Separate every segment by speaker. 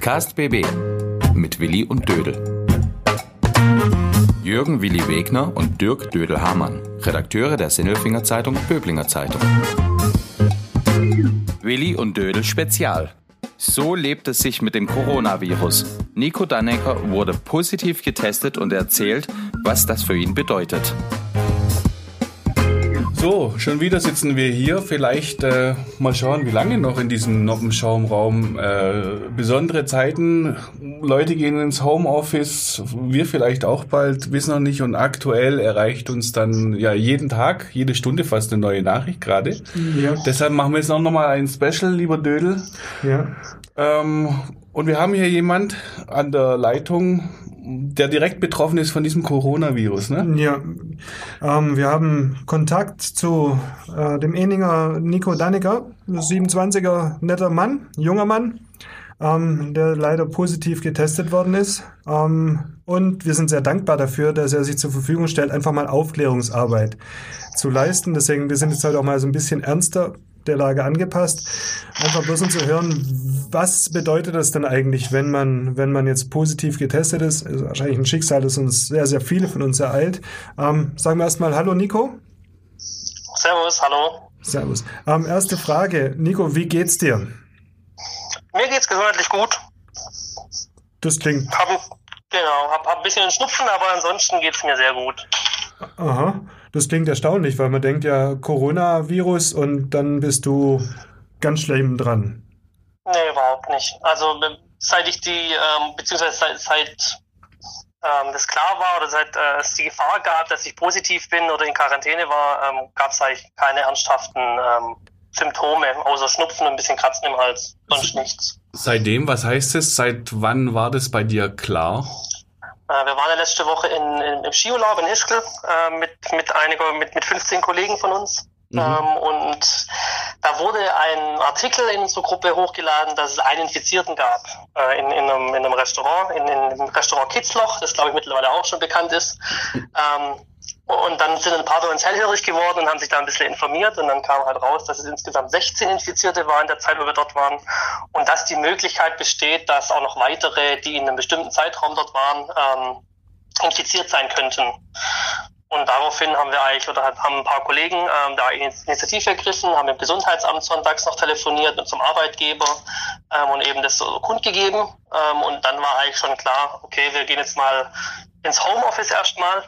Speaker 1: Podcast BB mit Willi und Dödel. Jürgen Willi Wegner und Dirk Dödel-Hamann, Redakteure der Sinnelfinger Zeitung Böblinger Zeitung. Willi und Dödel Spezial. So lebt es sich mit dem Coronavirus. Nico Dannecker wurde positiv getestet und erzählt, was das für ihn bedeutet.
Speaker 2: So, schon wieder sitzen wir hier. Vielleicht äh, mal schauen, wie lange noch in diesem Noppenschaumraum. Äh, besondere Zeiten. Leute gehen ins Homeoffice. Wir vielleicht auch bald, wissen noch nicht. Und aktuell erreicht uns dann ja jeden Tag, jede Stunde fast eine neue Nachricht gerade. Ja. Deshalb machen wir jetzt noch mal ein Special, lieber Dödel. Ja. Ähm, und wir haben hier jemand an der Leitung, der direkt betroffen ist von diesem Coronavirus, ne?
Speaker 3: Ja. Ähm, wir haben Kontakt zu äh, dem Eninger Nico Dannecker, 27er netter Mann, junger Mann, ähm, der leider positiv getestet worden ist. Ähm, und wir sind sehr dankbar dafür, dass er sich zur Verfügung stellt, einfach mal Aufklärungsarbeit zu leisten. Deswegen, wir sind jetzt heute auch mal so ein bisschen ernster der Lage angepasst. Einfach bloß um zu hören, was bedeutet das denn eigentlich, wenn man, wenn man jetzt positiv getestet ist? Also wahrscheinlich ein Schicksal, das uns sehr, sehr viele von uns ereilt. Ähm, sagen wir erstmal Hallo Nico.
Speaker 4: Servus, hallo.
Speaker 3: Servus. Ähm, erste Frage. Nico, wie geht's dir?
Speaker 4: Mir geht's gesundheitlich gut.
Speaker 3: Das klingt.
Speaker 4: Hab, genau, hab, hab ein bisschen Schnupfen, aber ansonsten geht's mir sehr gut.
Speaker 3: Aha. Das klingt erstaunlich, weil man denkt ja Coronavirus und dann bist du ganz schlimm dran.
Speaker 4: Nee, überhaupt nicht. Also seit ich die, ähm, beziehungsweise seit, seit ähm, das klar war oder seit äh, es die Gefahr gab, dass ich positiv bin oder in Quarantäne war, ähm, gab es eigentlich keine ernsthaften ähm, Symptome, außer Schnupfen und ein bisschen Kratzen im Hals, sonst nichts.
Speaker 2: Seitdem, was heißt es? Seit wann war das bei dir klar?
Speaker 4: Äh, wir waren ja letzte Woche in, in, im Skiurlaub in Ischgl äh, mit, mit, einiger, mit, mit 15 Kollegen von uns. Mhm. Ähm, und da wurde ein Artikel in unsere Gruppe hochgeladen, dass es einen Infizierten gab äh, in, in, einem, in einem Restaurant, in, in dem Restaurant Kitzloch, das glaube ich mittlerweile auch schon bekannt ist. Ähm, und dann sind ein paar bei uns hellhörig geworden und haben sich da ein bisschen informiert und dann kam halt raus, dass es insgesamt 16 Infizierte waren in der Zeit, wo wir dort waren und dass die Möglichkeit besteht, dass auch noch weitere, die in einem bestimmten Zeitraum dort waren, ähm, infiziert sein könnten. Und daraufhin haben wir eigentlich oder haben ein paar Kollegen ähm, da Initiative ergriffen, haben im Gesundheitsamt sonntags noch telefoniert und zum Arbeitgeber ähm, und eben das so kundgegeben. Ähm, und dann war eigentlich schon klar, okay, wir gehen jetzt mal ins Homeoffice erstmal,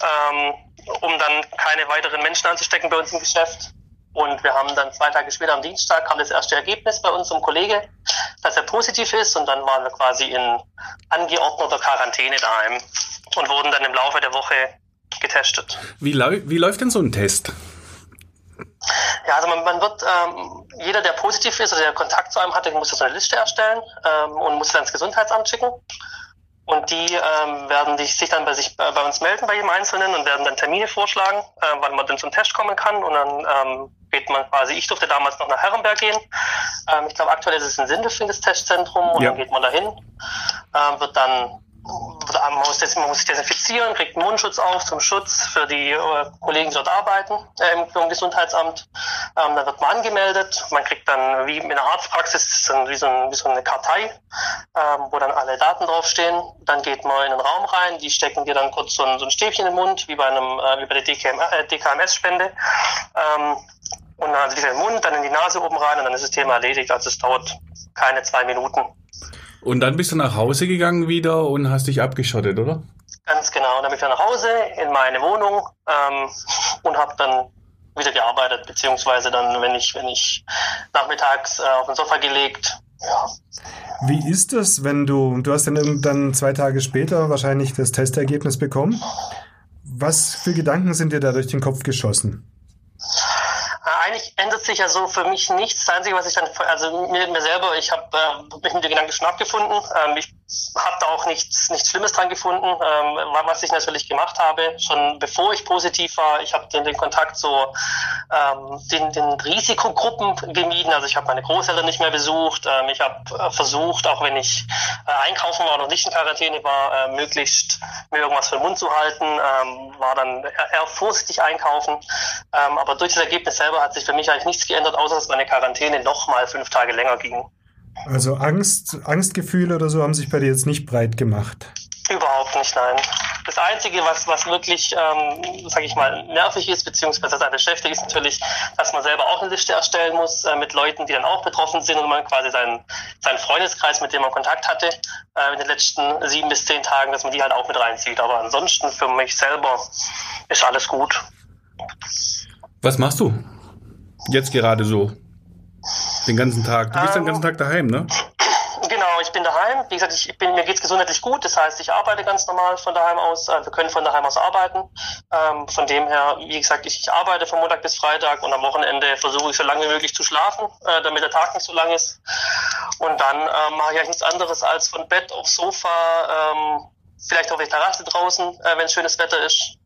Speaker 4: ähm, um dann keine weiteren Menschen anzustecken bei uns im Geschäft. Und wir haben dann zwei Tage später am Dienstag kam das erste Ergebnis bei unserem Kollege, dass er positiv ist. Und dann waren wir quasi in angeordneter Quarantäne daheim und wurden dann im Laufe der Woche getestet.
Speaker 2: Wie, wie läuft denn so ein Test?
Speaker 4: Ja, also man, man wird, ähm, jeder, der positiv ist oder der Kontakt zu einem hat, der muss so eine Liste erstellen ähm, und muss dann ins Gesundheitsamt schicken. Und die ähm, werden sich dann bei sich äh, bei uns melden, bei jedem Einzelnen und werden dann Termine vorschlagen, äh, wann man denn zum Test kommen kann. Und dann ähm, geht man quasi, ich durfte damals noch nach Herrenberg gehen. Ähm, ich glaube, aktuell ist es ein Sindelfing, das Testzentrum, und ja. dann geht man dahin, ähm, wird dann man muss, man muss sich desinfizieren, kriegt einen Mundschutz auf zum Schutz für die äh, Kollegen, die dort arbeiten äh, im, Gesundheitsamt. Ähm, dann wird man angemeldet. Man kriegt dann wie in der Arztpraxis wie, so wie so eine Kartei, ähm, wo dann alle Daten draufstehen. Dann geht man in den Raum rein. Die stecken dir dann kurz so ein, so ein Stäbchen im Mund, wie bei einem äh, wie bei der DKM, äh, DKMS-Spende. Ähm, und dann also wieder im Mund, dann in die Nase oben rein und dann ist das Thema erledigt. Also es dauert keine zwei Minuten.
Speaker 2: Und dann bist du nach Hause gegangen wieder und hast dich abgeschottet, oder?
Speaker 4: Ganz genau. Dann bin ich wieder nach Hause in meine Wohnung ähm, und habe dann wieder gearbeitet, beziehungsweise dann, wenn ich, wenn ich nachmittags äh, auf den Sofa gelegt. Ja.
Speaker 3: Wie ist das, wenn du, du hast dann irgendwann zwei Tage später wahrscheinlich das Testergebnis bekommen? Was für Gedanken sind dir da durch den Kopf geschossen?
Speaker 4: Ändert sich ja so für mich nichts. Das Einzige, was ich dann, also mir, mir selber, ich habe äh, mich mit den Gedanken schon abgefunden. Ähm, ich habe da auch nichts, nichts Schlimmes dran gefunden, ähm, was ich natürlich gemacht habe, schon bevor ich positiv war. Ich habe den, den Kontakt so ähm, den, den Risikogruppen gemieden. Also ich habe meine Großeltern nicht mehr besucht. Ähm, ich habe äh, versucht, auch wenn ich äh, einkaufen war und nicht in Quarantäne war, äh, möglichst mir irgendwas für den Mund zu halten. Ähm, war dann eher vorsichtig einkaufen. Ähm, aber durch das Ergebnis selber hat sich für mich eigentlich nichts geändert, außer dass meine Quarantäne noch mal fünf Tage länger ging.
Speaker 3: Also Angst, Angstgefühle oder so haben sich bei dir jetzt nicht breit gemacht.
Speaker 4: Überhaupt nicht, nein. Das Einzige, was, was wirklich, ähm, sage ich mal, nervig ist, beziehungsweise eine beschäftigt, ist natürlich, dass man selber auch eine Liste erstellen muss äh, mit Leuten, die dann auch betroffen sind und man quasi seinen, seinen Freundeskreis, mit dem man Kontakt hatte, äh, in den letzten sieben bis zehn Tagen, dass man die halt auch mit reinzieht. Aber ansonsten für mich selber ist alles gut.
Speaker 2: Was machst du jetzt gerade so? Den ganzen Tag? Du bist ähm, den ganzen Tag daheim, ne?
Speaker 4: Genau, ich bin daheim. Wie gesagt, ich bin, mir geht's gesundheitlich gut. Das heißt, ich arbeite ganz normal von daheim aus. Äh, wir können von daheim aus arbeiten. Ähm, von dem her, wie gesagt, ich, ich, arbeite von Montag bis Freitag und am Wochenende versuche ich so lange wie möglich zu schlafen, äh, damit der Tag nicht so lang ist. Und dann äh, mache ich eigentlich nichts anderes als von Bett aufs Sofa, ähm, vielleicht auf der Terrasse draußen, äh, wenn schönes Wetter ist.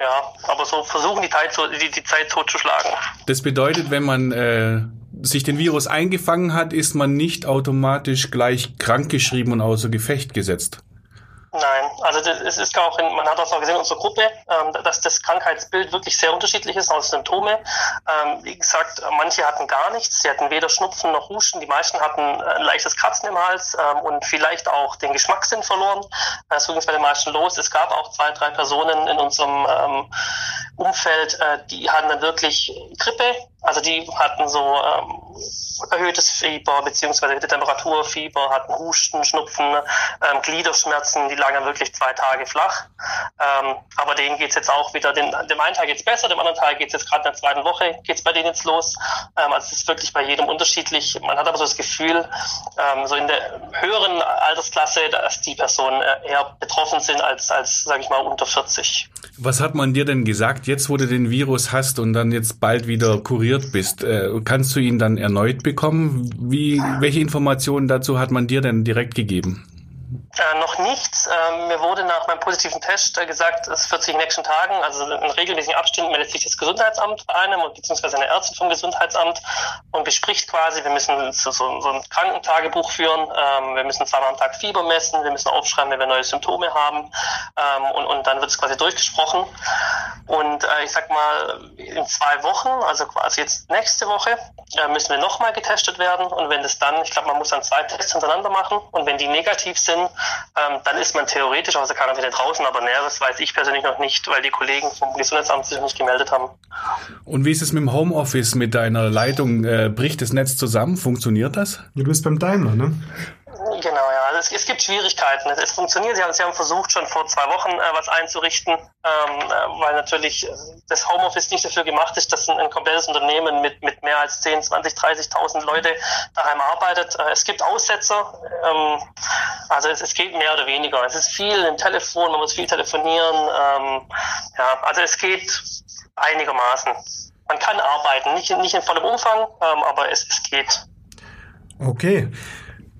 Speaker 4: Ja, aber so versuchen die Zeit, die, die Zeit totzuschlagen.
Speaker 2: Das bedeutet, wenn man äh, sich den Virus eingefangen hat, ist man nicht automatisch gleich krankgeschrieben und außer Gefecht gesetzt.
Speaker 4: Nein, also es ist auch, in, man hat das auch gesehen in unserer Gruppe, ähm, dass das Krankheitsbild wirklich sehr unterschiedlich ist, aus Symptome. Ähm, wie gesagt, manche hatten gar nichts, sie hatten weder Schnupfen noch Husten, die meisten hatten ein leichtes Kratzen im Hals ähm, und vielleicht auch den Geschmackssinn verloren. Das ging bei den meisten los. Es gab auch zwei, drei Personen in unserem ähm, Umfeld, äh, die hatten dann wirklich Grippe, also die hatten so ähm, erhöhtes Fieber beziehungsweise erhöhte Temperatur, Fieber, hatten Husten, Schnupfen, ähm, Gliederschmerzen, die lagen wirklich zwei Tage flach. Ähm, aber denen geht's jetzt auch wieder, den, dem einen Teil geht's besser, dem anderen Teil geht's jetzt gerade in der zweiten Woche, geht's bei denen jetzt los. Ähm, also es ist wirklich bei jedem unterschiedlich. Man hat aber so das Gefühl, ähm, so in der höheren Altersklasse, dass die Personen äh, eher betroffen sind als, als sage ich mal, unter 40.
Speaker 2: Was hat man dir denn gesagt, jetzt wo du den Virus hast und dann jetzt bald wieder kuriert bist? Äh, kannst du ihn dann erneut bekommen? Wie, welche Informationen dazu hat man dir denn direkt gegeben?
Speaker 4: Äh, noch nichts. Ähm, mir wurde nach meinem positiven Test äh, gesagt, es wird sich in den nächsten Tagen, also in regelmäßigen Abständen, meldet sich das Gesundheitsamt bei einem beziehungsweise eine Ärztin vom Gesundheitsamt und bespricht quasi, wir müssen so, so, so ein Krankentagebuch führen, ähm, wir müssen zweimal am Tag Fieber messen, wir müssen aufschreiben, wenn wir neue Symptome haben ähm, und, und dann wird es quasi durchgesprochen. Und äh, ich sag mal, in zwei Wochen, also quasi jetzt nächste Woche, äh, müssen wir nochmal getestet werden und wenn das dann, ich glaube, man muss dann zwei Tests hintereinander machen und wenn die negativ sind, ähm, dann ist man theoretisch aus der Quarantäne draußen, aber Näheres weiß ich persönlich noch nicht, weil die Kollegen vom Gesundheitsamt sich noch nicht gemeldet haben.
Speaker 2: Und wie ist es mit dem Homeoffice, mit deiner Leitung? Äh, bricht das Netz zusammen? Funktioniert das?
Speaker 3: Du bist beim Daimler, ne?
Speaker 4: Also es, es gibt Schwierigkeiten. Es, es, funktioniert. Sie haben, Sie haben versucht, schon vor zwei Wochen äh, was einzurichten, ähm, äh, weil natürlich das Homeoffice nicht dafür gemacht ist, dass ein, ein komplettes Unternehmen mit, mit mehr als 10, 20, 30.000 Leute daheim arbeitet. Äh, es gibt Aussetzer. Ähm, also es, es geht mehr oder weniger. Es ist viel im Telefon, man muss viel telefonieren. Ähm, ja, also es geht einigermaßen. Man kann arbeiten, nicht, nicht in vollem Umfang, ähm, aber es, es geht.
Speaker 2: Okay.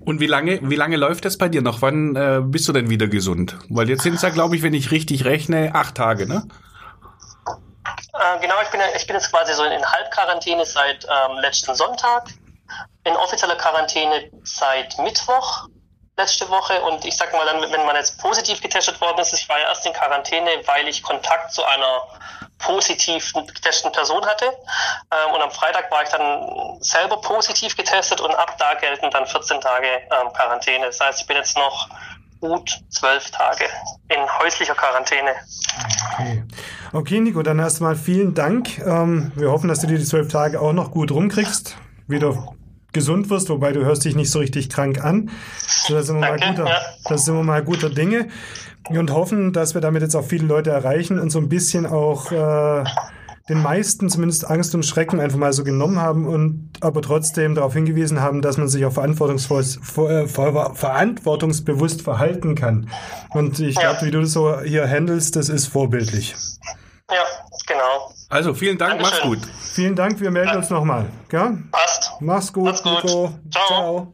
Speaker 2: Und wie lange, wie lange läuft das bei dir noch? Wann äh, bist du denn wieder gesund? Weil jetzt sind es ja, glaube ich, wenn ich richtig rechne, acht Tage, ne?
Speaker 4: Äh, genau, ich bin, ich bin jetzt quasi so in Halbquarantäne seit ähm, letzten Sonntag, in offizieller Quarantäne seit Mittwoch letzte Woche und ich sag mal dann, wenn man jetzt positiv getestet worden ist, ich war ja erst in Quarantäne, weil ich Kontakt zu einer positiv getesteten Person hatte. Ähm, und am Freitag war ich dann selber positiv getestet und ab da gelten dann 14 Tage ähm, Quarantäne. Das heißt, ich bin jetzt noch gut zwölf Tage in häuslicher Quarantäne.
Speaker 3: Okay. Okay, Nico, dann erstmal vielen Dank. Ähm, wir hoffen, dass du dir die zwölf Tage auch noch gut rumkriegst, wieder gesund wirst, wobei du hörst dich nicht so richtig krank an. So, das, sind Danke, mal guter, ja. das sind wir mal guter Dinge und hoffen, dass wir damit jetzt auch viele Leute erreichen und so ein bisschen auch äh, den meisten zumindest Angst und Schrecken einfach mal so genommen haben und aber trotzdem darauf hingewiesen haben, dass man sich auch äh, verantwortungsbewusst verhalten kann. Und ich glaube, wie du das so hier handelst, das ist vorbildlich.
Speaker 4: Ja, genau.
Speaker 2: Also vielen Dank, Dankeschön. mach's gut.
Speaker 3: Vielen Dank, wir melden uns nochmal.
Speaker 4: Passt.
Speaker 3: Mach's gut, Mach's gut. Nico. Ciao. Ciao.